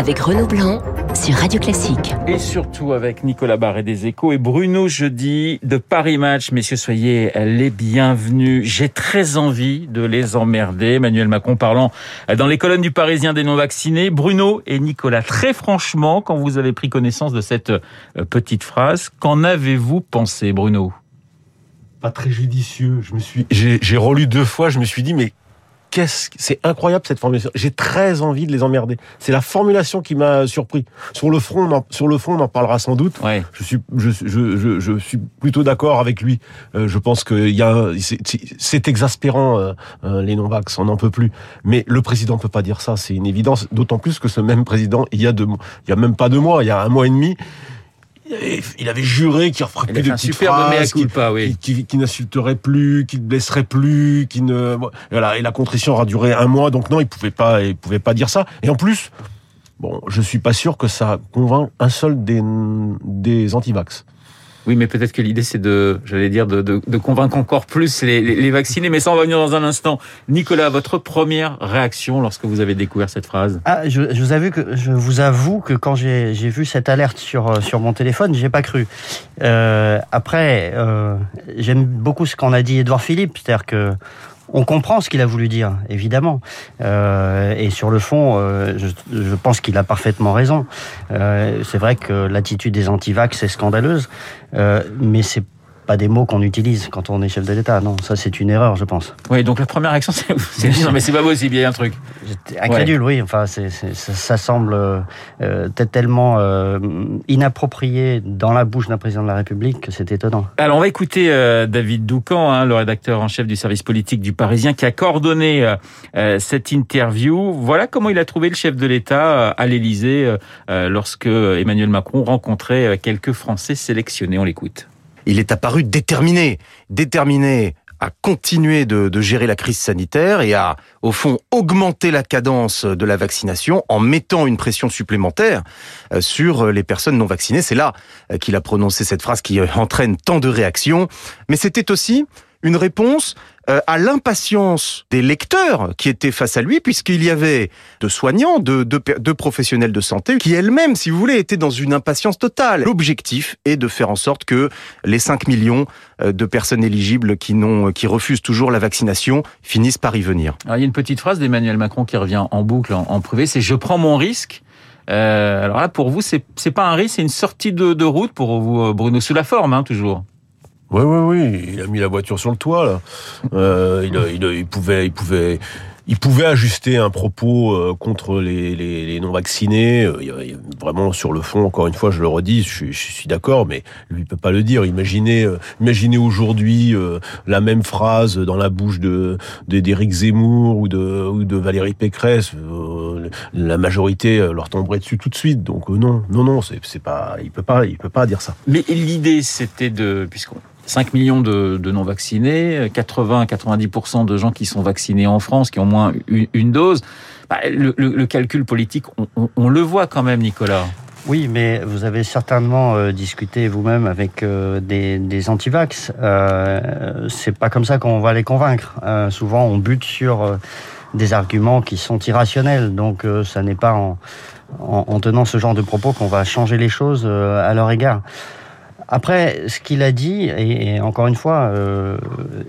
avec Renaud Blanc sur Radio Classique. Et surtout avec Nicolas Barré des Échos et Bruno Jeudi de Paris Match. Messieurs, soyez les bienvenus. J'ai très envie de les emmerder. Emmanuel Macron parlant dans les colonnes du Parisien des non-vaccinés. Bruno et Nicolas, très franchement, quand vous avez pris connaissance de cette euh, petite phrase, qu'en avez-vous pensé, Bruno? Pas très judicieux. Je me suis, j'ai relu deux fois. Je me suis dit, mais qu'est-ce c'est incroyable cette formulation. J'ai très envie de les emmerder. C'est la formulation qui m'a surpris. Sur le front, on en, sur le fond, on en parlera sans doute. Ouais. Je suis, je, je, je, je suis plutôt d'accord avec lui. Euh, je pense qu'il y a, c'est exaspérant euh, euh, les non-vax, on n'en peut plus. Mais le président peut pas dire ça, c'est une évidence. D'autant plus que ce même président, il y a deux, il y a même pas deux mois, il y a un mois et demi il avait juré qu'il referait plus de petites phrases, oui. qui, qui, n'insulterait plus, qui ne blesserait plus, qui ne voilà et la contrition aura duré un mois donc non il pouvait pas il pouvait pas dire ça et en plus bon je suis pas sûr que ça convainc un seul des des antivax. Oui, mais peut-être que l'idée, c'est de, j'allais dire, de, convaincre encore plus les, vaccinés. Mais ça, on va venir dans un instant. Nicolas, votre première réaction lorsque vous avez découvert cette phrase? Ah, je, vous avoue que, quand j'ai vu cette alerte sur, sur mon téléphone, j'ai pas cru. Euh, après, euh, j'aime beaucoup ce qu'en a dit Edouard Philippe, c'est-à-dire que on comprend ce qu'il a voulu dire, évidemment. Euh, et sur le fond, euh, je, je, pense qu'il a parfaitement raison. Euh, c'est vrai que l'attitude des antivax est scandaleuse, euh, mais c'est pas des mots qu'on utilise quand on est chef de l'État. Non, ça c'est une erreur, je pense. Oui, donc la première réaction, c'est dire non, mais c'est pas possible, il y a un truc. J'étais incrédule, ouais. oui. Enfin, c'est ça, ça, semble euh, tellement euh, inapproprié dans la bouche d'un président de la République que c'est étonnant. Alors, on va écouter euh, David Doucan, hein, le rédacteur en chef du service politique du Parisien, qui a coordonné euh, euh, cette interview. Voilà comment il a trouvé le chef de l'État à l'Élysée lorsque Emmanuel Macron rencontrait quelques Français sélectionnés. On l'écoute il est apparu déterminé, déterminé à continuer de, gérer la crise sanitaire et à, au fond, augmenter la cadence de la vaccination en mettant une pression supplémentaire euh, sur les personnes non vaccinées. C'est là euh, qu'il a prononcé cette phrase qui entraîne tant de réactions. Mais c'était aussi une réponse euh, à l'impatience des lecteurs qui étaient face à lui, puisqu'il y avait de soignants, de, professionnels de santé, qui elles-mêmes, si vous voulez, étaient dans une impatience totale. L'objectif est de faire en sorte que les 5 millions euh, de personnes éligibles qui, n'ont, qui refusent toujours la vaccination finissent par y venir. Il y a une petite phrase d'Emmanuel Macron qui revient en boucle, en, privé, c'est « je prends mon risque ». Euh, alors là, pour vous, c'est pas un risque, c'est une sortie de, de route pour vous, Bruno, sous la forme, hein, toujours. Oui, oui, oui. Il a mis la voiture sur le toit là. Euh, il, il, il, pouvait, il pouvait, il pouvait ajuster un propos euh, contre les, les, les non vaccinés. Euh, vraiment sur le fond, encore une fois, je le redis, je, je suis d'accord, mais lui il peut pas le dire. Imaginez, euh, imaginez aujourd'hui euh, la même phrase dans la bouche de d'Éric Zemmour ou de ou de Valérie Pécresse. la majorité leur tomberait dessus tout de suite. Donc non, non, non, c'est pas, il peut pas, il peut pas dire ça. Mais l'idée, c'était de, puisqu'on 5 millions de, non-vaccinés, 80-90% de gens qui sont vaccinés en France, qui ont moins une, dose. Bah, le, calcul politique, on, le voit quand même, Nicolas. Oui, mais vous avez certainement euh, discuté vous-même avec euh, des, des antivax. Euh, c'est pas comme ça qu'on va les convaincre. Euh, souvent, on bute sur des arguments qui sont irrationnels. Donc, ça n'est pas en, tenant ce genre de propos qu'on va changer les choses à leur égard. Après, ce qu'il a dit, et, encore une fois, euh,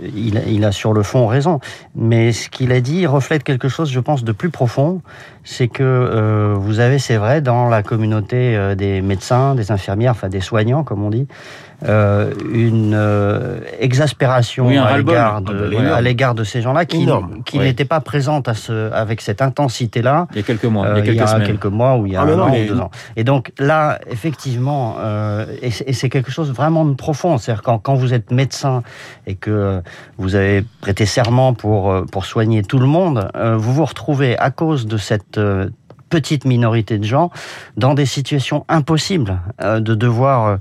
il, il, a sur le fond raison, mais ce qu'il a dit reflète quelque chose, je pense, de plus profond. C'est que euh, vous avez, c'est vrai, dans la communauté euh, des médecins, des infirmières, enfin des soignants, comme on dit, euh, une euh, exaspération oui, à l'égard de, ouais, à l'égard de ces gens-là qui, qui oui. n'étaient pas présentes à ce, avec cette intensité-là. Il y a quelques mois, euh, il y a quelques, il y a semaines. quelques mois ou il y a ah, un non, an ou deux ans. Et donc là, effectivement, euh, et, et c'est quelque chose vraiment de profond. C'est-à-dire quand, quand vous êtes médecin et que vous avez prêté serment pour pour soigner tout le monde, euh, vous vous retrouvez à cause de cette euh, petite minorité de gens dans des situations impossibles euh, de devoir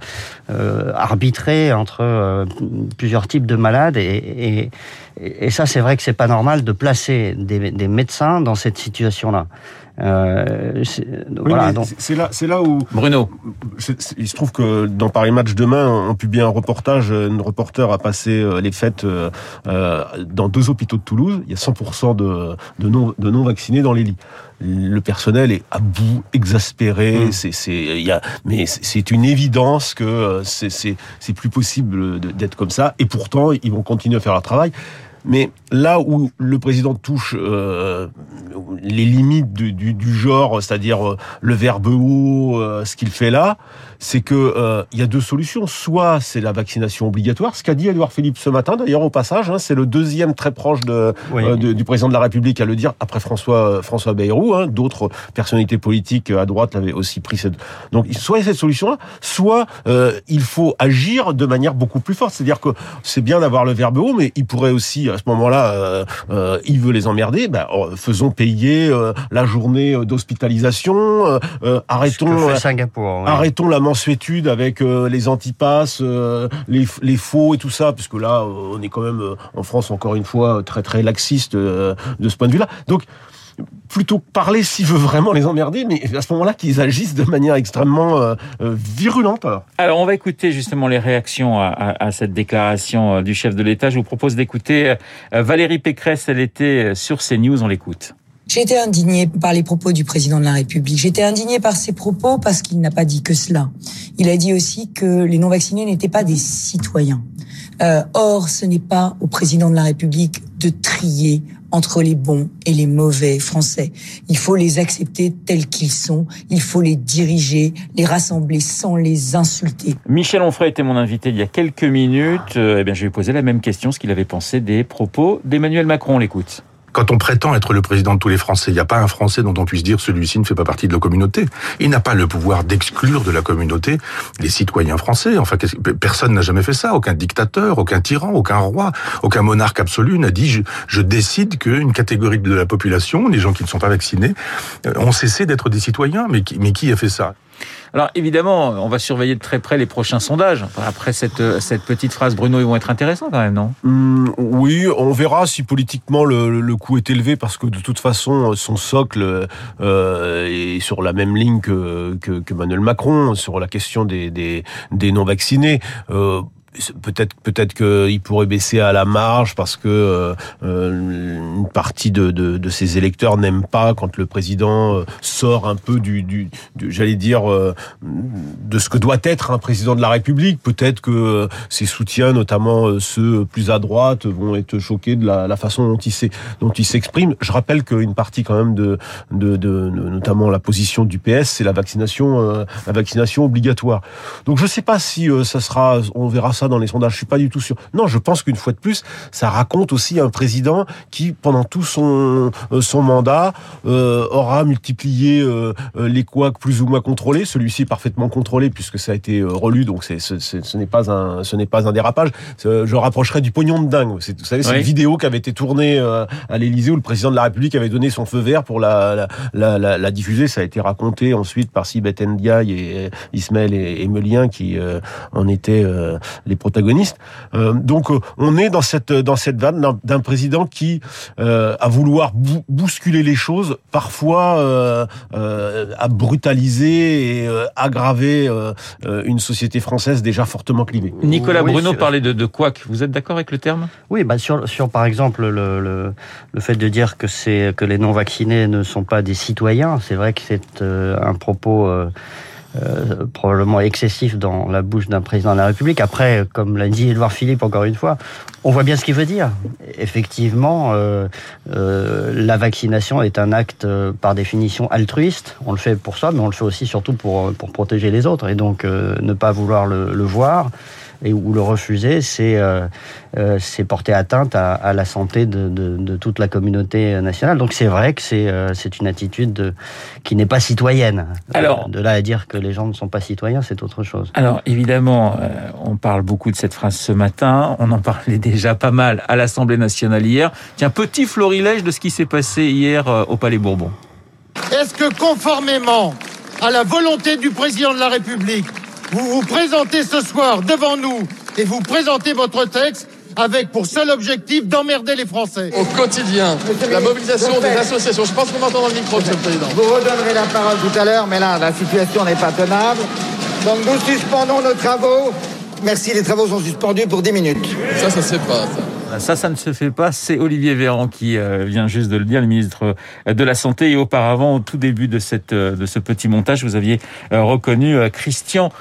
euh, arbitrer entre euh, plusieurs types de malades et, ça c'est vrai que c'est pas normal de placer des, des, médecins dans cette situation là Euh, voilà, c'est là, c'est là où Bruno. il se trouve que dans Paris Match demain, on publie un reportage. Une reporter a passé les fêtes dans deux hôpitaux de Toulouse. Il y a 100% de, de non de non vaccinés dans les lits le personnel est à bout, exaspéré. Mmh. C'est, c'est, y a, mais c'est une évidence que euh, c'est, c'est, c'est plus possible d'être comme ça. Et pourtant, ils vont continuer à faire leur travail. Mais là où le président touche euh, les limites du, du, du genre, c'est-à-dire euh, le verbe haut, euh, ce qu'il fait là, c'est que euh, il y a deux solutions. Soit c'est la vaccination obligatoire, ce qu'a dit Edouard Philippe ce matin, d'ailleurs au passage, hein, c'est le deuxième très proche de, du président de la République à le dire après François François Bayrou. Hein, D'autres personnalités politiques à droite l'avaient aussi pris. Cette... Donc soit il y a cette solution-là, soit il faut agir de manière beaucoup plus forte. C'est-à-dire que c'est bien d'avoir le verbe haut, mais il pourrait aussi à ce moment-là, il veut les emmerder. Ben, faisons payer euh, la journée euh, d'hospitalisation, euh, arrêtons, Singapour, arrêtons la mensuétude avec les antipasses, les, les, faux et tout ça, puisque là, on est quand même en France encore une fois très très laxiste de ce point de vue-là. Donc plutôt parler s'il veut vraiment les emmerder, mais à ce moment-là qu'ils agissent de manière extrêmement virulente. Alors on va écouter justement les réactions à, à cette déclaration du chef de l'État. Je vous propose d'écouter Valérie Pécresse, elle était sur CNews, on l'écoute. J'ai été indignée par les propos du président de la République. J'étais indignée par ses propos parce qu'il n'a pas dit que cela. Il a dit aussi que les non-vaccinés n'étaient pas des citoyens. Euh, or, ce n'est pas au président de la République de trier entre les bons et les mauvais Français. Il faut les accepter tels qu'ils sont. Il faut les diriger, les rassembler sans les insulter. Michel Onfray était mon invité il y a quelques minutes. Euh, eh bien, je lui ai posé la même question, ce qu'il avait pensé des propos d'Emmanuel Macron. On l'écoute. Quand on prétend être le président de tous les Français, il n'y a pas un Français dont on puisse dire celui-ci ne fait pas partie de la communauté. Il n'a pas le pouvoir d'exclure de la communauté les citoyens français. Enfin, personne n'a jamais fait ça. Aucun dictateur, aucun tyran, aucun roi, aucun monarque absolu n'a dit je, je décide qu'une catégorie de la population, les gens qui ne sont pas vaccinés, euh, ont cessé d'être des citoyens. Mais qui, mais qui a fait ça? Alors évidemment, on va surveiller de très près les prochains sondages. Après cette, cette petite phrase, Bruno, ils vont être intéressants quand même, non? Hum, Oui, on verra si politiquement le, le coût est élevé parce que de toute façon, son socle euh, est sur la même ligne que, que, Emmanuel Macron sur la question des, des, des non-vaccinés. Euh, peut-être peut-être qu'il pourrait baisser à la marge parce que euh, euh, une partie de, de, de ses électeurs n'aiment pas quand le président euh, sort un peu du, du, j'allais dire de ce que doit être un président de la République. Peut-être que ses soutiens notamment ceux plus à droite vont être choqués de la, façon dont il dont s'exprime. Je rappelle qu'une partie quand même de, de, de, notamment la position du PS c'est la vaccination la vaccination obligatoire. Donc je sais pas si ça sera on verra dans les sondages. Je suis pas du tout sûr. Non, je pense qu'une fois de plus, ça raconte aussi un président qui, pendant tout son euh, son mandat, euh, aura multiplié euh, les couacs plus ou moins contrôlés. Celui-ci est parfaitement contrôlé puisque ça a été relu, donc c'est ce, ce n'est pas un ce n'est pas un dérapage. Je rapprocherai du pognon de dingue. Vous savez, c'est une vidéo qui avait été tournée à l'Élysée où le président de la République avait donné son feu vert pour la la, la, la, diffuser. Ça a été raconté ensuite par Sibeth Ndiaye et Ismaël et qui en étaient les protagonistes. Euh, donc euh, on est dans cette dans cette vanne d'un président qui euh, a vouloir bousculer les choses, parfois euh, a brutalisé et aggravé une société française déjà fortement clivée. Nicolas Bruno parlait de, de quoi Vous êtes d'accord avec le terme? Oui, bah sur, sur par exemple le, le, le fait de dire que c'est que les non vaccinés ne sont pas des citoyens, c'est vrai que c'est un propos euh, probablement excessif dans la bouche d'un président de la République. Après, comme l'a dit Edouard Philippe encore une fois, on voit bien ce qu'il veut dire. Effectivement, euh, euh, la vaccination est un acte euh, par définition altruiste. On le fait pour soi, mais on le fait aussi surtout pour, pour protéger les autres. Et donc, euh, ne pas vouloir le, le voir et ou le refuser, c'est euh, euh, c'est porter atteinte à, à la santé de, de, de, toute la communauté nationale. Donc c'est vrai que c'est euh, c'est une attitude de, qui n'est pas citoyenne. Alors de là à dire que les gens ne sont pas citoyens, c'est autre chose. Alors évidemment, on parle beaucoup de cette phrase ce matin. On en parlait déjà pas mal à l'Assemblée nationale hier. Tiens, petit florilège de ce qui s'est passé hier au Palais Bourbon. Est-ce que conformément à la volonté du président de la République, vous vous présentez ce soir devant nous et vous présentez votre texte avec pour seul objectif d'emmerder les Français. Au quotidien, la mobilisation des associations. Je pense qu'on m'entend dans le micro, Monsieur le Président. Vous redonnerez la parole tout à l'heure, mais là, la situation n'est pas tenable. Donc nous suspendons nos travaux. Merci, les travaux sont suspendus pour 10 minutes. Ça, ça se pas. Ça. Ça, ça ne se fait pas. C'est Olivier Véran qui euh, vient juste de le dire, le ministre euh, de la Santé. Et auparavant, au tout début de, euh, ce petit montage, vous aviez reconnu Christian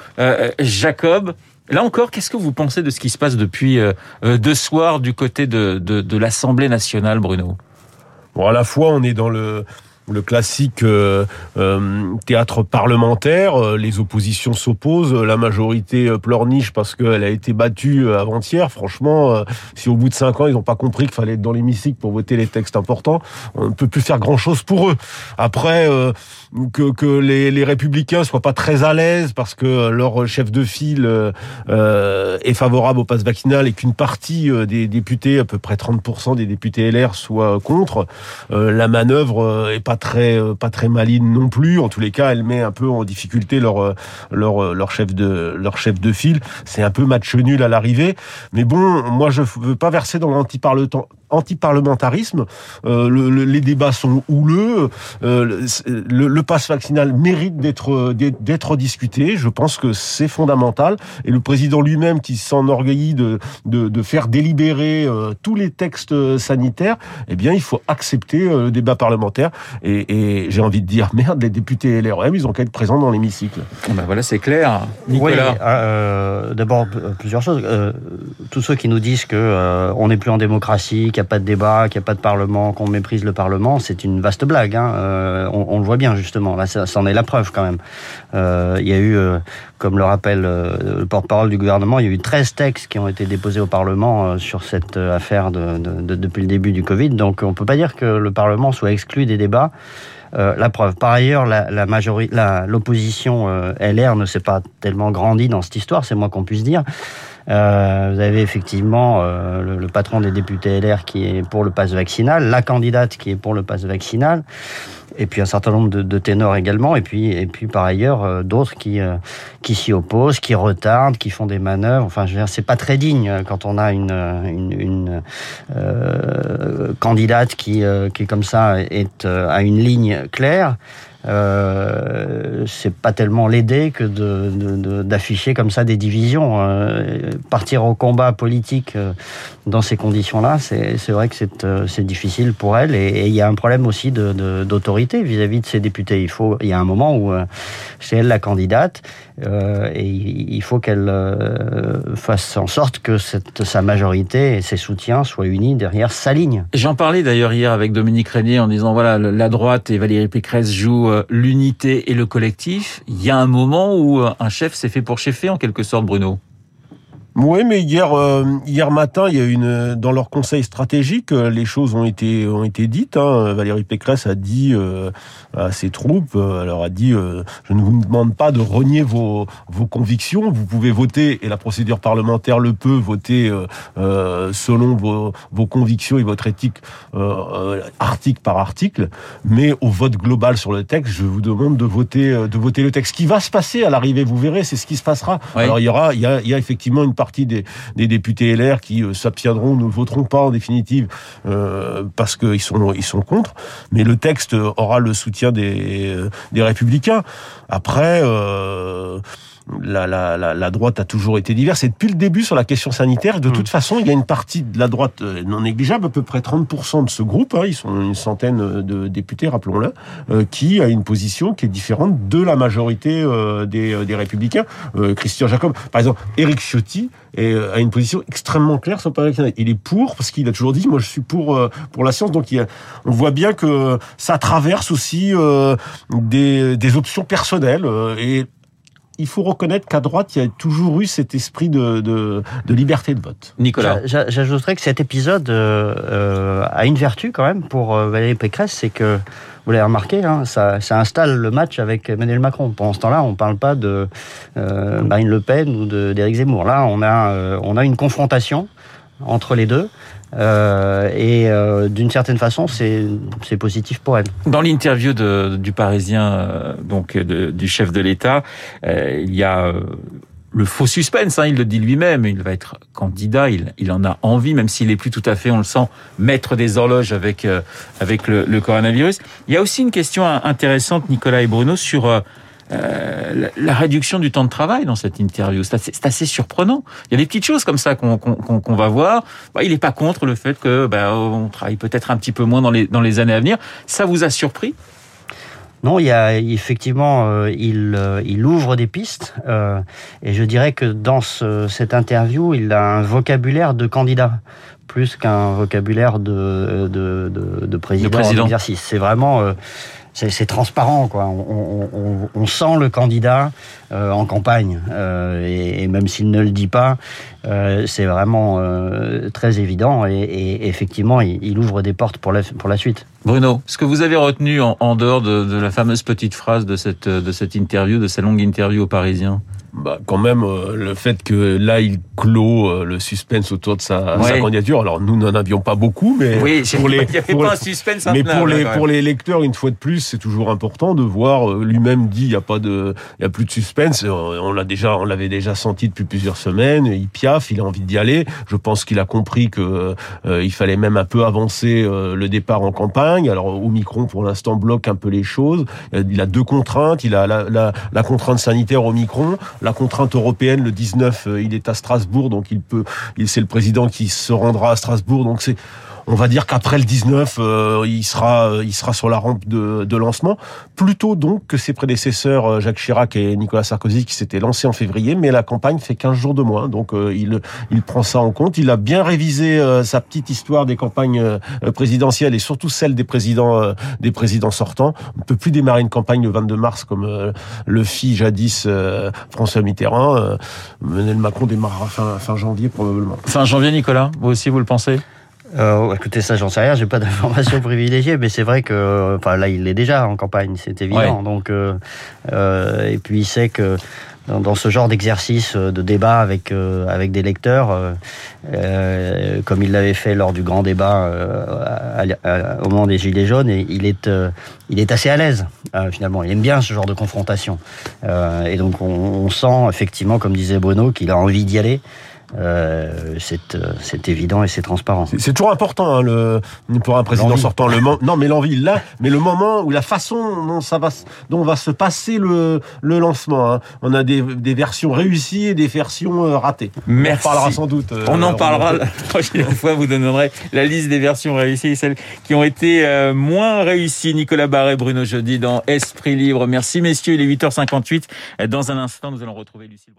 Jacob. Là encore, qu'est-ce que vous pensez de ce qui se passe depuis deux soirs du côté de, de, de l'Assemblée nationale, Bruno? Bon, à la fois, on est dans le le classique euh, euh, théâtre parlementaire. Euh, les oppositions s'opposent, la majorité pleurniche parce qu'elle a été battue avant-hier. Franchement, si au bout de cinq ans ils n'ont pas compris qu'il fallait être dans l'hémicycle pour voter les textes importants, on ne peut plus faire grand-chose pour eux. Après, que, les, les, républicains soient pas très à l'aise parce que leur chef de file est favorable au pass vaccinal et qu'une partie des députés, à peu près 30% des députés LR, soient contre, la manœuvre est pas euh, pas très maligne non plus. En tous les cas, elle met un peu en difficulté leur euh, leur euh, leur chef de leur chef de file. C'est un peu match nul à l'arrivée. Mais bon, moi je veux pas verser dans l'anti-parlementarisme. Euh, le, les débats sont houleux. Euh, le, le pass vaccinal mérite d'être d'être discuté. Je pense que c'est fondamental. Et le président lui-même qui s'enorgueillit de, de, de faire délibérer tous les textes sanitaires, eh bien, il faut accepter le débat parlementaire. Et, et j'ai envie de dire, merde, les députés LREM, ils ont qu'à être présents dans l'hémicycle. Ben voilà, c'est clair. Nicolas. Oui, euh, D'abord, plusieurs choses. Euh, tous ceux qui nous disent que euh, on n'est plus en démocratie, qu'il n'y a pas de débat, qu'il n'y a pas de parlement, qu'on méprise le parlement, c'est une vaste blague. Hein. Euh, on, le voit bien justement. Là, ça, ça en est la preuve quand même. Euh, il y a eu, comme le rappelle le porte-parole du gouvernement, il y a eu 13 textes qui ont été déposés au Parlement sur cette affaire de, de, de, depuis le début du Covid. Donc, on peut pas dire que le Parlement soit exclu des débats. Euh, la preuve. Par ailleurs, la, majorité, l'opposition euh, LR ne s'est pas tellement grandie dans cette histoire, c'est moins qu'on puisse dire. Euh, vous avez effectivement euh, le, le, patron des députés LR qui est pour le pass vaccinal, la candidate qui est pour le pass vaccinal, et puis un certain nombre de, de ténors également, et puis et puis par ailleurs euh, d'autres qui euh, qui s'y opposent, qui retardent, qui font des manœuvres. Enfin, je veux dire, c'est pas très digne quand on a une une, une candidate qui qui comme ça est à une ligne claire. Euh, c'est pas tellement l'aider que d'afficher de, de, comme ça des divisions. Euh, partir au combat politique euh, dans ces conditions-là, c'est vrai que c'est euh, difficile pour elle. Et il y a un problème aussi d'autorité vis-à-vis de ses députés. Il faut, il y a un moment où euh, c'est elle la candidate euh, et il faut qu'elle fasse en sorte que sa majorité et ses soutiens soient unis derrière sa ligne. J'en parlais d'ailleurs hier avec Dominique Régnier en disant voilà la droite et Valérie Pécresse jouent l'unité et le collectif. Il y a un moment où un chef s'est fait pour chefer en quelque sorte, Bruno. Oui, mais hier, euh, hier matin, il y a une dans leur conseil stratégique, euh, les choses ont été ont été dites. Hein. Valérie Pécresse a dit euh, à ses troupes, euh, alors a dit, euh, je ne vous demande pas de renier vos vos convictions. Vous pouvez voter et la procédure parlementaire le peut voter selon vos vos convictions et votre éthique article par article. Mais au vote global sur le texte, je vous demande de voter de voter le texte. Ce qui va se passer à l'arrivée, vous verrez, c'est ce qui se passera. Oui. Alors il y aura il y a, il y a effectivement une partie des, des députés LR qui euh, s'abstiendront, ne voteront pas en définitive euh, parce qu'ils sont ils sont contre. Mais le texte aura le soutien des des républicains. Après. Euh, la, la, la, la, droite a toujours été diverse. Et depuis le début sur la question sanitaire, de mmh. toute façon, il y a une partie de la droite euh, non négligeable, à peu près 30% de ce groupe, hein, ils sont une centaine de députés, rappelons-le, euh, qui a une position qui est différente de la majorité euh, des, euh, des, républicains. Euh, Christian Jacob, par exemple, Éric Ciotti est, a une position extrêmement claire sur le Il est pour, parce qu'il a toujours dit, moi je suis pour, pour la science. Donc il a, on voit bien que ça traverse aussi des, des options personnelles. et il faut reconnaître qu'à droite, il y a toujours eu cet esprit de, de, de liberté de vote. Nicolas. J'ajouterais que cet épisode euh, a une vertu quand même pour euh, Valérie Pécresse, c'est que, vous l'avez remarqué, hein, ça, ça, installe le match avec Emmanuel Macron. Pendant ce temps-là, on ne parle pas de euh, Marine Le Pen ou d'Éric Zemmour. Là, on a, euh, on a une confrontation entre les deux. Euh, et euh, d'une certaine façon, c'est positif pour elle. Dans l'interview du Parisien, euh, donc du chef de l'État, il y a le faux suspense, hein, il le dit lui-même, il va être candidat, il, en a envie, même s'il est plus tout à fait, on le sent, maître des horloges avec avec le, coronavirus. Il y a aussi une question intéressante, Nicolas et Bruno, sur euh, la, réduction du temps de travail dans cette interview. C'est assez, assez, surprenant. Il y a des petites choses comme ça qu'on va voir. Bah, il n'est pas contre le fait que bah, on travaille peut-être un petit peu moins dans les dans les années à venir. Ça vous a surpris? Non, il y a effectivement, euh, il, euh, il ouvre des pistes, euh, et je dirais que dans ce, cette interview, il a un vocabulaire de candidat plus qu'un vocabulaire de, de, de, de président, président. d'exercice. C'est vraiment c'est transparent, quoi. On, sent le candidat euh, en campagne, euh, et, même s'il ne le dit pas, euh, c'est vraiment très évident. Et, effectivement, il, ouvre des portes pour la, pour la suite. Bruno, ce que vous avez retenu en, dehors de, de, la fameuse petite phrase de cette, de cette interview, de cette longue interview aux Parisiens? Bah, quand même euh, le fait que là il clôt euh, le suspense autour de sa, ouais. sa candidature. Alors nous n'en avions pas beaucoup, mais oui, pour les, pour, pas un suspense mais pour les là, pour les lecteurs une fois de plus, c'est toujours important de voir. Euh, lui-même dit il y a pas de il y a plus de suspense. On l'a déjà on l'avait déjà senti depuis plusieurs semaines. Il piaffe, il a envie d'y aller. Je pense qu'il a compris que euh, il fallait même un peu avancer euh, le départ en campagne. Alors Omicron pour l'instant bloque un peu les choses. Il a deux contraintes. Il a la, la, la contrainte sanitaire Omicron la contrainte européenne, le 19, euh, il est à Strasbourg, donc il peut, il c'est le président qui se rendra à Strasbourg, donc c'est on va dire qu'après le 19, euh, il sera, il sera sur la rampe de, de, lancement. Plutôt donc que ses prédécesseurs euh, Jacques Chirac et Nicolas Sarkozy qui s'étaient lancés en février, mais la campagne fait 15 jours de moins, donc euh, il, il prend ça en compte. Il a bien révisé euh, sa petite histoire des campagnes euh, présidentielles et surtout celle des présidents, euh, des présidents sortants. On ne peut plus démarrer une campagne le 22 mars comme le fit jadis François Mitterrand. Emmanuel Macron démarrera fin, fin janvier probablement. Fin janvier, Nicolas, vous aussi vous le pensez? Euh, écoutez, ça, j'en sais rien, j'ai pas d'informations privilégiées, mais c'est vrai que, enfin, là, il est déjà en campagne, c'est évident. Ouais. Donc, euh, euh, et puis il sait que dans, dans ce genre d'exercice de débat avec euh, avec des lecteurs, comme il l'avait fait lors du grand débat à, à, au moment des Gilets jaunes, et il est il est assez à l'aise finalement. Il aime bien ce genre de confrontation, et donc on, on sent effectivement, comme disait Bruno, qu'il a envie d'y aller. Euh, c'est évident et c'est transparent. C'est toujours important hein, le, pour un président sortant. Le non, mais l'envie là, mais le moment ou la façon dont ça va, dont va se passer le, le lancement. Hein. On a des, des, versions réussies et des versions euh, ratées. Merci. On en parlera sans doute. Euh, On en parlera la prochaine fois. Vous donnerez la liste des versions réussies et celles qui ont été euh, moins réussies. Nicolas Barret, Bruno Jeudi dans Esprit Libre. Merci messieurs. Il est 8h58. Dans un instant, nous allons retrouver Lucille.